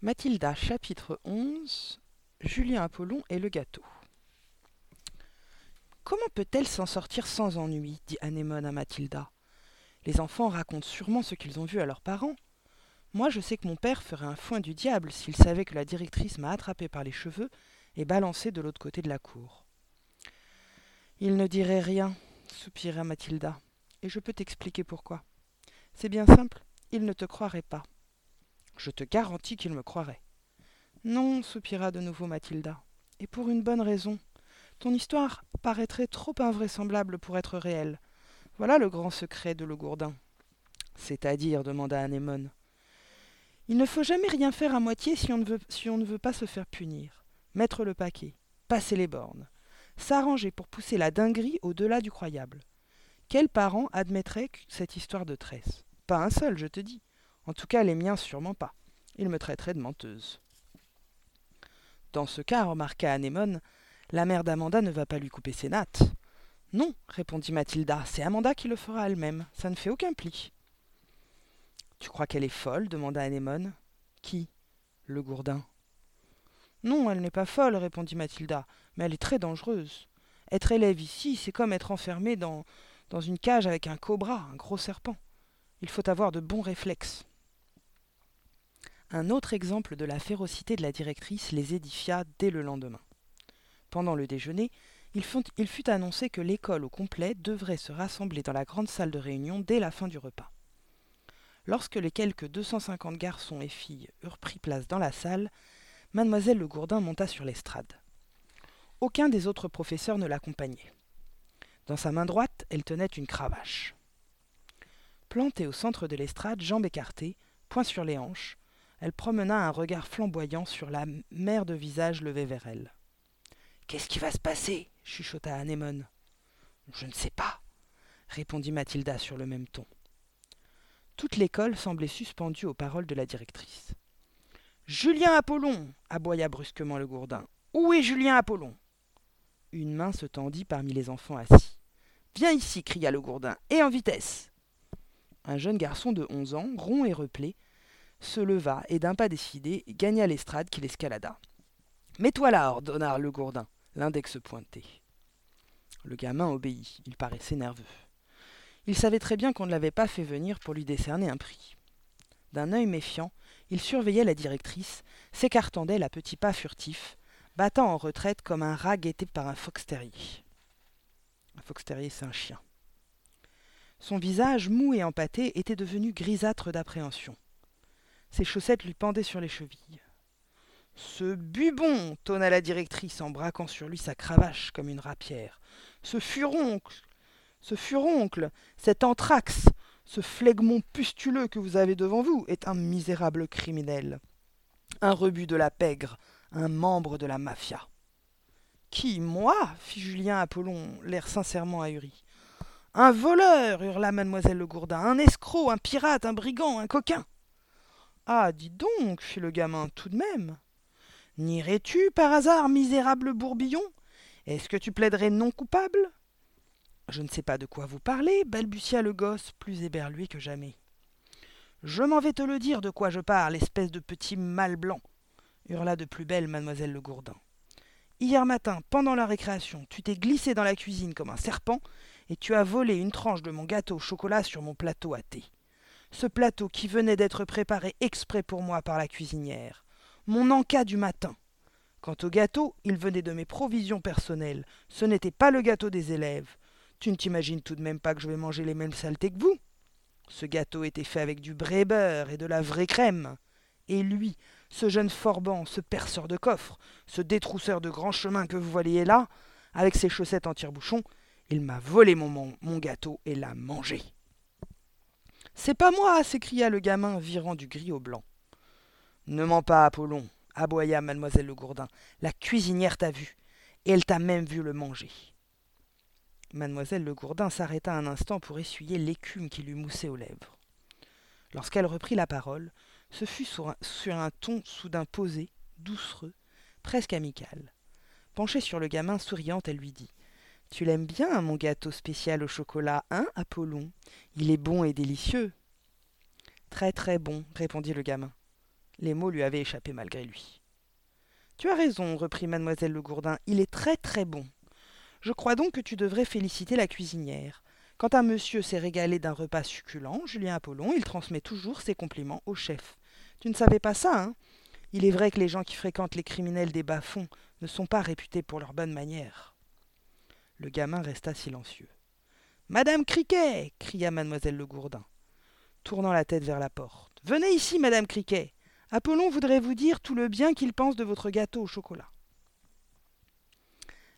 Mathilda, chapitre 11 Julien Apollon et le gâteau. Comment peut-elle s'en sortir sans ennui dit Anémone à Mathilda. Les enfants racontent sûrement ce qu'ils ont vu à leurs parents. Moi, je sais que mon père ferait un foin du diable s'il savait que la directrice m'a attrapé par les cheveux et balancé de l'autre côté de la cour. Il ne dirait rien, soupira Mathilda, et je peux t'expliquer pourquoi. C'est bien simple, il ne te croirait pas. Je te garantis qu'il me croirait. Non, soupira de nouveau Mathilda, et pour une bonne raison. Ton histoire paraîtrait trop invraisemblable pour être réelle. Voilà le grand secret de Le Gourdin. C'est-à-dire, demanda Anémone. Il ne faut jamais rien faire à moitié si on ne veut, si on ne veut pas se faire punir. Mettre le paquet, passer les bornes, s'arranger pour pousser la dinguerie au-delà du croyable. Quel parent admettrait cette histoire de tresse? Pas un seul, je te dis. En tout cas, les miens sûrement pas. Ils me traiteraient de menteuse. Dans ce cas, remarqua Anémone, la mère d'Amanda ne va pas lui couper ses nattes. Non, répondit Mathilda, c'est Amanda qui le fera elle-même. Ça ne fait aucun pli. Tu crois qu'elle est folle? demanda Anémone. Qui? Le gourdin. Non, elle n'est pas folle, répondit Mathilda, mais elle est très dangereuse. Être élève ici, c'est comme être enfermé dans, dans une cage avec un cobra, un gros serpent. Il faut avoir de bons réflexes. Un autre exemple de la férocité de la directrice les édifia dès le lendemain. Pendant le déjeuner, il fut, annoncé que l'école au complet devrait se rassembler dans la grande salle de réunion dès la fin du repas. Lorsque les quelques 250 garçons et filles eurent pris place dans la salle, mademoiselle Le Gourdin monta sur l'estrade. Aucun des autres professeurs ne l'accompagnait. Dans sa main droite, elle tenait une cravache. Plantée au centre de l'estrade, jambes écartées, poing sur les hanches, elle promena un regard flamboyant sur la mer de visages levés vers elle. Qu'est-ce qui va se passer? chuchota Anémone. Je ne sais pas, répondit Mathilda sur le même ton. Toute l'école semblait suspendue aux paroles de la directrice. Julien Apollon aboya brusquement le gourdin. Où est Julien Apollon? Une main se tendit parmi les enfants assis. Viens ici cria le gourdin, et en vitesse Un jeune garçon de onze ans, rond et replé, se leva et d'un pas décidé gagna l'estrade qu'il escalada. Mets-toi là, ordonna le gourdin, l'index pointé. Le gamin obéit, il paraissait nerveux. Il savait très bien qu'on ne l'avait pas fait venir pour lui décerner un prix. D'un œil méfiant, il surveillait la directrice, s'écartant d'elle à petits pas furtifs, battant en retraite comme un rat guetté par un fox terrier. Un fox terrier, c'est un chien. Son visage, mou et empâté, était devenu grisâtre d'appréhension. Ses chaussettes lui pendaient sur les chevilles. Ce bubon tonna la directrice en braquant sur lui sa cravache comme une rapière. Ce furoncle Ce furoncle Cet anthrax Ce flegmon pustuleux que vous avez devant vous est un misérable criminel. Un rebut de la pègre, un membre de la mafia. Qui, moi? fit Julien Apollon, l'air sincèrement ahuri. Un voleur hurla mademoiselle Le Gourdin, un escroc, un pirate, un brigand, un coquin. Ah, dis donc, fit le gamin, tout de même. N'irais-tu par hasard, misérable bourbillon? Est-ce que tu plaiderais non coupable? Je ne sais pas de quoi vous parlez, balbutia le gosse, plus éberlué que jamais. Je m'en vais te le dire de quoi je parle, espèce de petit mâle blanc, hurla de plus belle mademoiselle Le Gourdin. Hier matin, pendant la récréation, tu t'es glissé dans la cuisine comme un serpent et tu as volé une tranche de mon gâteau au chocolat sur mon plateau à thé ce plateau qui venait d'être préparé exprès pour moi par la cuisinière, mon encas du matin. Quant au gâteau, il venait de mes provisions personnelles, ce n'était pas le gâteau des élèves. Tu ne t'imagines tout de même pas que je vais manger les mêmes saletés que vous Ce gâteau était fait avec du vrai beurre et de la vraie crème. Et lui, ce jeune forban, ce perceur de coffre, ce détrousseur de grands chemins que vous voyez là, avec ses chaussettes en tire-bouchon, il m'a volé mon gâteau et l'a mangé. C'est pas moi s'écria le gamin, virant du gris au blanc. Ne mens pas, Apollon, aboya mademoiselle Le Gourdin. La cuisinière t'a vu, et elle t'a même vu le manger. Mademoiselle Le Gourdin s'arrêta un instant pour essuyer l'écume qui lui moussait aux lèvres. Lorsqu'elle reprit la parole, ce fut sur un, ton soudain posé, doucereux, presque amical. Penchée sur le gamin, souriante, elle lui dit tu l'aimes bien, mon gâteau spécial au chocolat, hein, Apollon? Il est bon et délicieux. Très très bon, répondit le gamin. Les mots lui avaient échappé malgré lui. Tu as raison, reprit mademoiselle Le Gourdin, il est très très bon. Je crois donc que tu devrais féliciter la cuisinière. Quand un monsieur s'est régalé d'un repas succulent, Julien Apollon, il transmet toujours ses compliments au chef. Tu ne savais pas ça, hein? Il est vrai que les gens qui fréquentent les criminels des bas-fonds ne sont pas réputés pour leurs bonnes manières. Le gamin resta silencieux. Madame Criquet cria mademoiselle Le Gourdin, tournant la tête vers la porte. Venez ici, madame Criquet. Apollon voudrait vous dire tout le bien qu'il pense de votre gâteau au chocolat.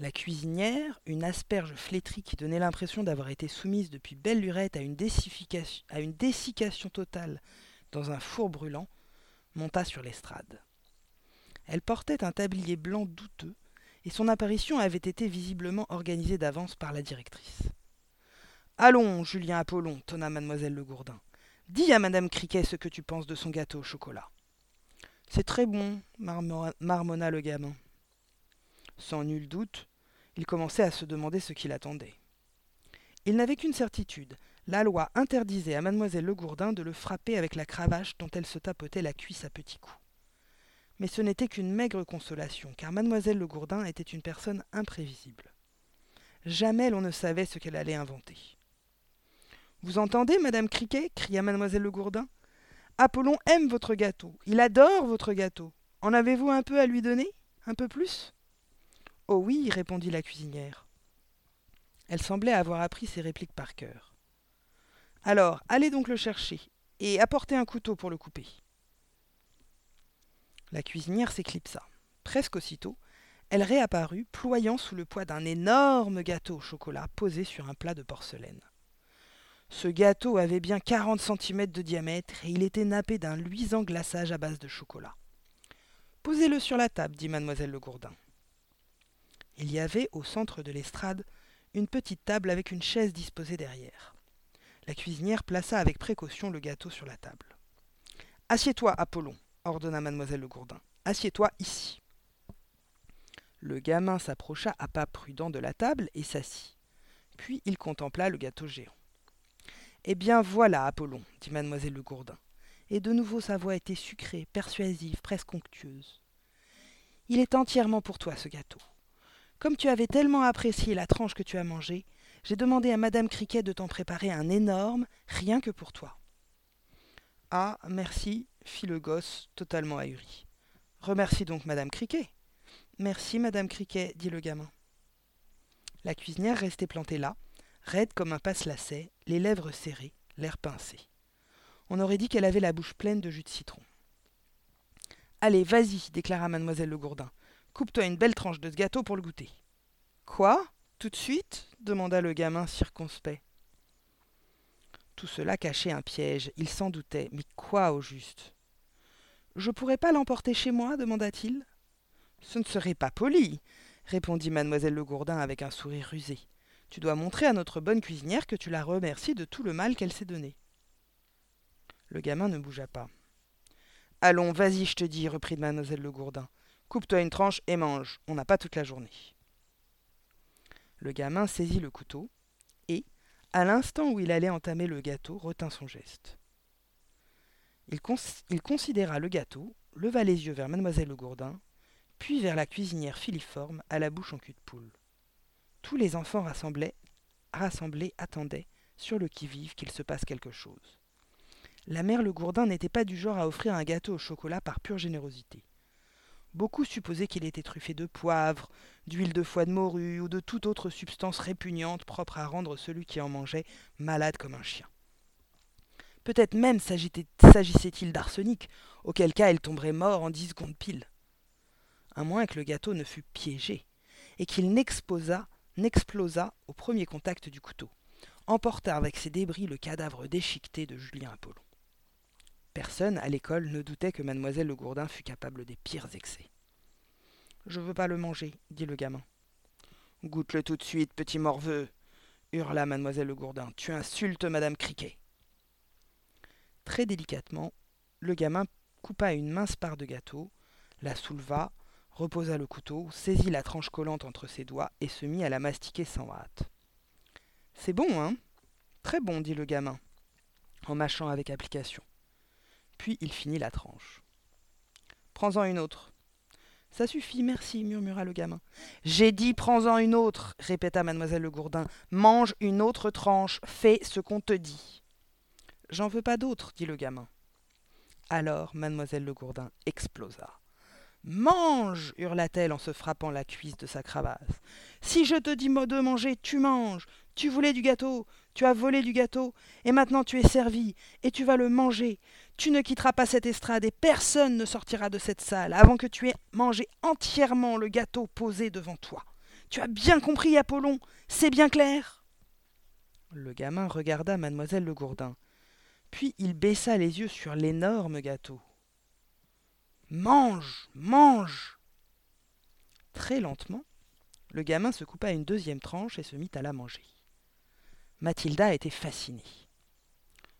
La cuisinière, une asperge flétrie qui donnait l'impression d'avoir été soumise depuis belle lurette à une, à une dessiccation totale dans un four brûlant, monta sur l'estrade. Elle portait un tablier blanc douteux, et son apparition avait été visiblement organisée d'avance par la directrice. Allons, Julien Apollon, tonna mademoiselle Le Gourdin. Dis à madame Criquet ce que tu penses de son gâteau au chocolat. C'est très bon, marmonna le gamin. Sans nul doute, il commençait à se demander ce qu'il attendait. Il n'avait qu'une certitude. La loi interdisait à mademoiselle Le Gourdin de le frapper avec la cravache dont elle se tapotait la cuisse à petits coups. Mais ce n'était qu'une maigre consolation, car mademoiselle Le Gourdin était une personne imprévisible. Jamais l'on ne savait ce qu'elle allait inventer. Vous entendez, madame Criquet? cria mademoiselle Le Gourdin. Apollon aime votre gâteau. Il adore votre gâteau. En avez-vous un peu à lui donner? Un peu plus? Oh oui, répondit la cuisinière. Elle semblait avoir appris ses répliques par cœur. Alors, allez donc le chercher, et apportez un couteau pour le couper. La cuisinière s'éclipsa. Presque aussitôt, elle réapparut, ployant sous le poids d'un énorme gâteau au chocolat posé sur un plat de porcelaine. Ce gâteau avait bien quarante centimètres de diamètre et il était nappé d'un luisant glaçage à base de chocolat. Posez-le sur la table, dit mademoiselle Le Gourdin. Il y avait, au centre de l'estrade, une petite table avec une chaise disposée derrière. La cuisinière plaça avec précaution le gâteau sur la table. Assieds-toi, Apollon, ordonna mademoiselle Le Gourdin. Assieds-toi ici. Le gamin s'approcha à pas prudents de la table et s'assit. Puis il contempla le gâteau géant. Eh bien voilà, Apollon, dit mademoiselle Le Gourdin. Et de nouveau sa voix était sucrée, persuasive, presque onctueuse. Il est entièrement pour toi, ce gâteau. Comme tu avais tellement apprécié la tranche que tu as mangée, j'ai demandé à madame Criquet de t'en préparer un énorme, rien que pour toi. Ah, merci, fit le gosse, totalement ahuri. Remercie donc madame Criquet. Merci, madame Criquet, dit le gamin. La cuisinière restait plantée là, raide comme un passe-lacet, les lèvres serrées, l'air pincé. On aurait dit qu'elle avait la bouche pleine de jus de citron. Allez, vas-y, déclara mademoiselle Le Gourdin. Coupe-toi une belle tranche de ce gâteau pour le goûter. Quoi? Tout de suite? demanda le gamin circonspect. Tout cela cachait un piège, il s'en doutait, mais quoi au juste? Je pourrais pas l'emporter chez moi demanda-t-il. Ce ne serait pas poli, répondit mademoiselle Le Gourdin avec un sourire rusé. Tu dois montrer à notre bonne cuisinière que tu la remercies de tout le mal qu'elle s'est donné. Le gamin ne bougea pas. Allons, vas-y, je te dis, reprit mademoiselle Le Gourdin. Coupe-toi une tranche et mange, on n'a pas toute la journée. Le gamin saisit le couteau et, à l'instant où il allait entamer le gâteau, retint son geste. Il, considéra le gâteau, leva les yeux vers mademoiselle Le Gourdin, puis vers la cuisinière filiforme à la bouche en cul de poule. Tous les enfants rassemblés, rassemblés attendaient, sur le qui-vive, qu'il se passe quelque chose. La mère Le Gourdin n'était pas du genre à offrir un gâteau au chocolat par pure générosité. Beaucoup supposaient qu'il était truffé de poivre, d'huile de foie de morue ou de toute autre substance répugnante propre à rendre celui qui en mangeait malade comme un chien. Peut-être même s'agissait-il d'arsenic, auquel cas il tomberait mort en dix secondes pile. À moins que le gâteau ne fût piégé, et qu'il n'exposât n'explosa au premier contact du couteau, emporta avec ses débris le cadavre déchiqueté de Julien Apollon. Personne à l'école ne doutait que mademoiselle Le Gourdin fût capable des pires excès. Je veux pas le manger, dit le gamin. Goûte-le tout de suite, petit morveux, hurla mademoiselle Le Gourdin. Tu insultes madame Criquet. Très délicatement, le gamin coupa une mince part de gâteau, la souleva, reposa le couteau, saisit la tranche collante entre ses doigts et se mit à la mastiquer sans hâte. C'est bon, hein? Très bon, dit le gamin, en mâchant avec application. Puis il finit la tranche. Prends-en une autre. Ça suffit, merci, murmura le gamin. J'ai dit prends-en une autre, répéta mademoiselle Le Gourdin. Mange une autre tranche, fais ce qu'on te dit. J'en veux pas d'autre, dit le gamin. Alors mademoiselle Le Gourdin explosa. Mange hurla-t-elle en se frappant la cuisse de sa cravache. Si je te dis de manger, tu manges. Tu voulais du gâteau, tu as volé du gâteau, et maintenant tu es servi, et tu vas le manger. Tu ne quitteras pas cette estrade, et personne ne sortira de cette salle avant que tu aies mangé entièrement le gâteau posé devant toi. Tu as bien compris, Apollon, c'est bien clair Le gamin regarda mademoiselle Le Gourdin, puis il baissa les yeux sur l'énorme gâteau. Mange, mange Très lentement, le gamin se coupa une deuxième tranche et se mit à la manger. Mathilda était fascinée.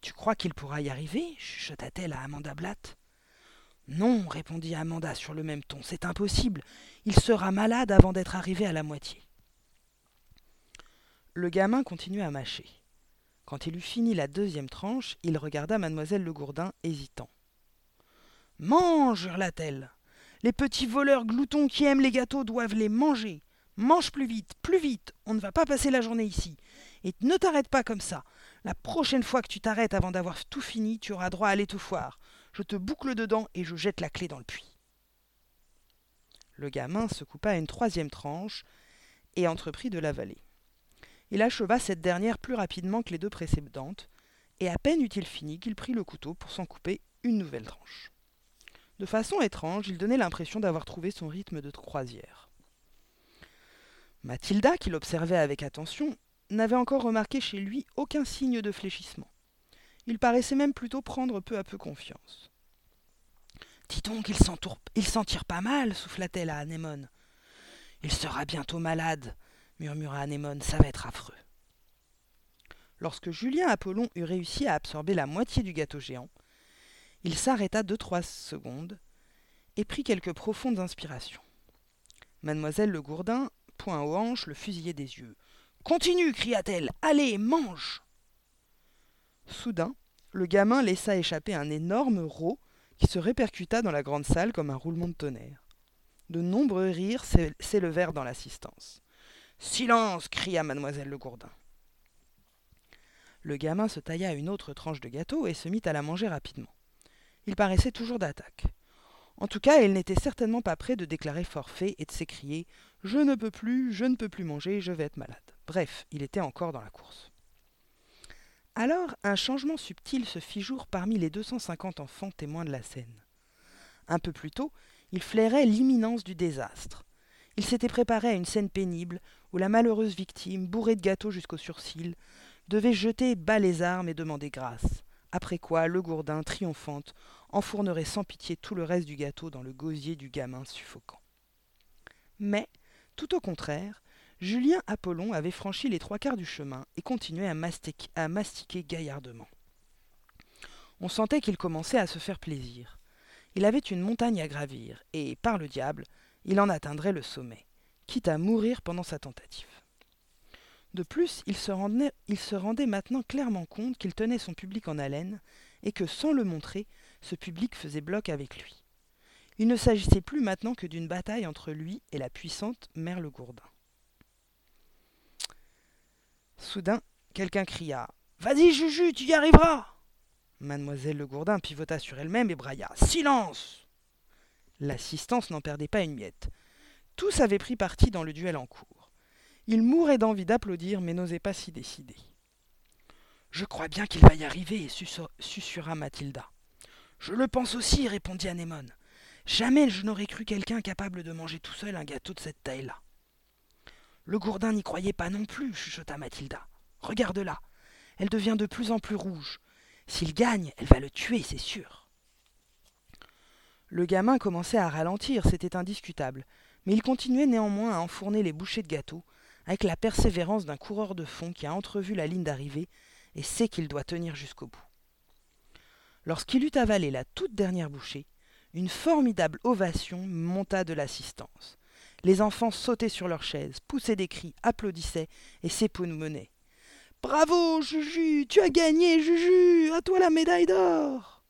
Tu crois qu'il pourra y arriver? chuchota-t-elle à Amanda Blatt. Non, répondit Amanda sur le même ton, c'est impossible. Il sera malade avant d'être arrivé à la moitié. Le gamin continua à mâcher. Quand il eut fini la deuxième tranche, il regarda mademoiselle Le Gourdin, hésitant. Mange hurla-t-elle. Les petits voleurs gloutons qui aiment les gâteaux doivent les manger. Mange plus vite, plus vite, on ne va pas passer la journée ici. Et ne t'arrête pas comme ça. La prochaine fois que tu t'arrêtes avant d'avoir tout fini, tu auras droit à l'étouffoir. Je te boucle dedans et je jette la clé dans le puits. Le gamin se coupa une troisième tranche et entreprit de l'avaler. Il acheva cette dernière plus rapidement que les deux précédentes, et à peine eut-il fini qu'il prit le couteau pour s'en couper une nouvelle tranche. De façon étrange, il donnait l'impression d'avoir trouvé son rythme de croisière. Mathilda, qui l'observait avec attention, n'avait encore remarqué chez lui aucun signe de fléchissement. Il paraissait même plutôt prendre peu à peu confiance. Dis donc, il s'en tire pas mal, souffla-t-elle à Anémone. Il sera bientôt malade, murmura Anémone, ça va être affreux. Lorsque Julien Apollon eut réussi à absorber la moitié du gâteau géant, il s'arrêta deux-trois secondes et prit quelques profondes inspirations. Mademoiselle Le Gourdin, point aux hanches, le fusillait des yeux. Continue, cria-t-elle. Allez, mange. Soudain, le gamin laissa échapper un énorme rot qui se répercuta dans la grande salle comme un roulement de tonnerre. De nombreux rires s'élevèrent dans l'assistance. Silence cria mademoiselle Le Gourdin. Le gamin se tailla une autre tranche de gâteau et se mit à la manger rapidement. Il paraissait toujours d'attaque. En tout cas, il n'était certainement pas prêt de déclarer forfait et de s'écrier Je ne peux plus, je ne peux plus manger, je vais être malade. Bref, il était encore dans la course. Alors, un changement subtil se fit jour parmi les 250 enfants témoins de la scène. Un peu plus tôt, il flairait l'imminence du désastre. Il s'était préparé à une scène pénible où la malheureuse victime, bourrée de gâteaux jusqu'aux sourcils, devait jeter bas les armes et demander grâce après quoi le gourdin, triomphante, enfournerait sans pitié tout le reste du gâteau dans le gosier du gamin suffocant. Mais, tout au contraire, Julien Apollon avait franchi les trois quarts du chemin et continuait à mastiquer, à mastiquer gaillardement. On sentait qu'il commençait à se faire plaisir. Il avait une montagne à gravir, et, par le diable, il en atteindrait le sommet, quitte à mourir pendant sa tentative. De plus, il se, rendait, maintenant clairement compte qu'il tenait son public en haleine et que, sans le montrer, ce public faisait bloc avec lui. Il ne s'agissait plus maintenant que d'une bataille entre lui et la puissante mère Le Gourdin. Soudain, quelqu'un cria Vas-y, Juju, tu y arriveras Mademoiselle Le Gourdin pivota sur elle-même et brailla Silence L'assistance n'en perdait pas une miette. Tous avaient pris parti dans le duel en cours. Il mourait d'envie d'applaudir, mais n'osait pas s'y décider. Je crois bien qu'il va y arriver, susurra Mathilda. Je le pense aussi, répondit Anémone. Jamais je n'aurais cru quelqu'un capable de manger tout seul un gâteau de cette taille-là. Le gourdin n'y croyait pas non plus, chuchota Mathilda. Regarde-la. Elle devient de plus en plus rouge. S'il gagne, elle va le tuer, c'est sûr. Le gamin commençait à ralentir, c'était indiscutable, mais il continuait néanmoins à enfourner les bouchées de gâteau, avec la persévérance d'un coureur de fond qui a entrevu la ligne d'arrivée et sait qu'il doit tenir jusqu'au bout. Lorsqu'il eut avalé la toute dernière bouchée, une formidable ovation monta de l'assistance. Les enfants sautaient sur leurs chaises, poussaient des cris, applaudissaient et s'époumonaient. Bravo, Juju, tu as gagné, Juju, à toi la médaille d'or.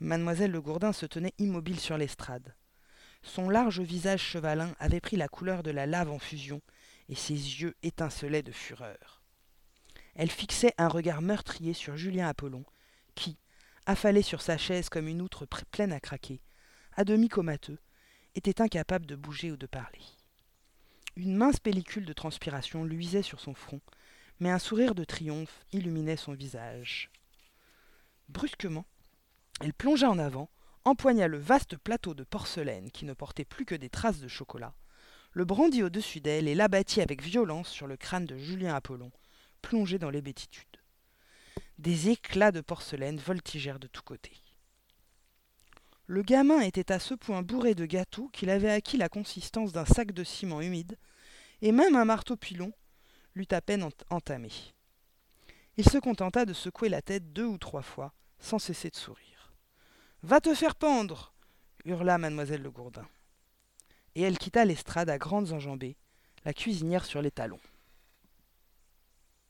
Mademoiselle Le Gourdin se tenait immobile sur l'estrade. Son large visage chevalin avait pris la couleur de la lave en fusion, et ses yeux étincelaient de fureur. Elle fixait un regard meurtrier sur Julien Apollon, qui, affalé sur sa chaise comme une outre pleine à craquer, à demi comateux, était incapable de bouger ou de parler. Une mince pellicule de transpiration luisait sur son front, mais un sourire de triomphe illuminait son visage. Brusquement, elle plongea en avant, empoigna le vaste plateau de porcelaine qui ne portait plus que des traces de chocolat, le brandit au-dessus d'elle et l'abattit avec violence sur le crâne de Julien Apollon, plongé dans l'hébétitude. Des éclats de porcelaine voltigèrent de tous côtés. Le gamin était à ce point bourré de gâteaux qu'il avait acquis la consistance d'un sac de ciment humide, et même un marteau pilon l'eut à peine entamé. Il se contenta de secouer la tête deux ou trois fois, sans cesser de sourire. Va te faire pendre hurla mademoiselle Le Gourdin. Et elle quitta l'estrade à grandes enjambées, la cuisinière sur les talons.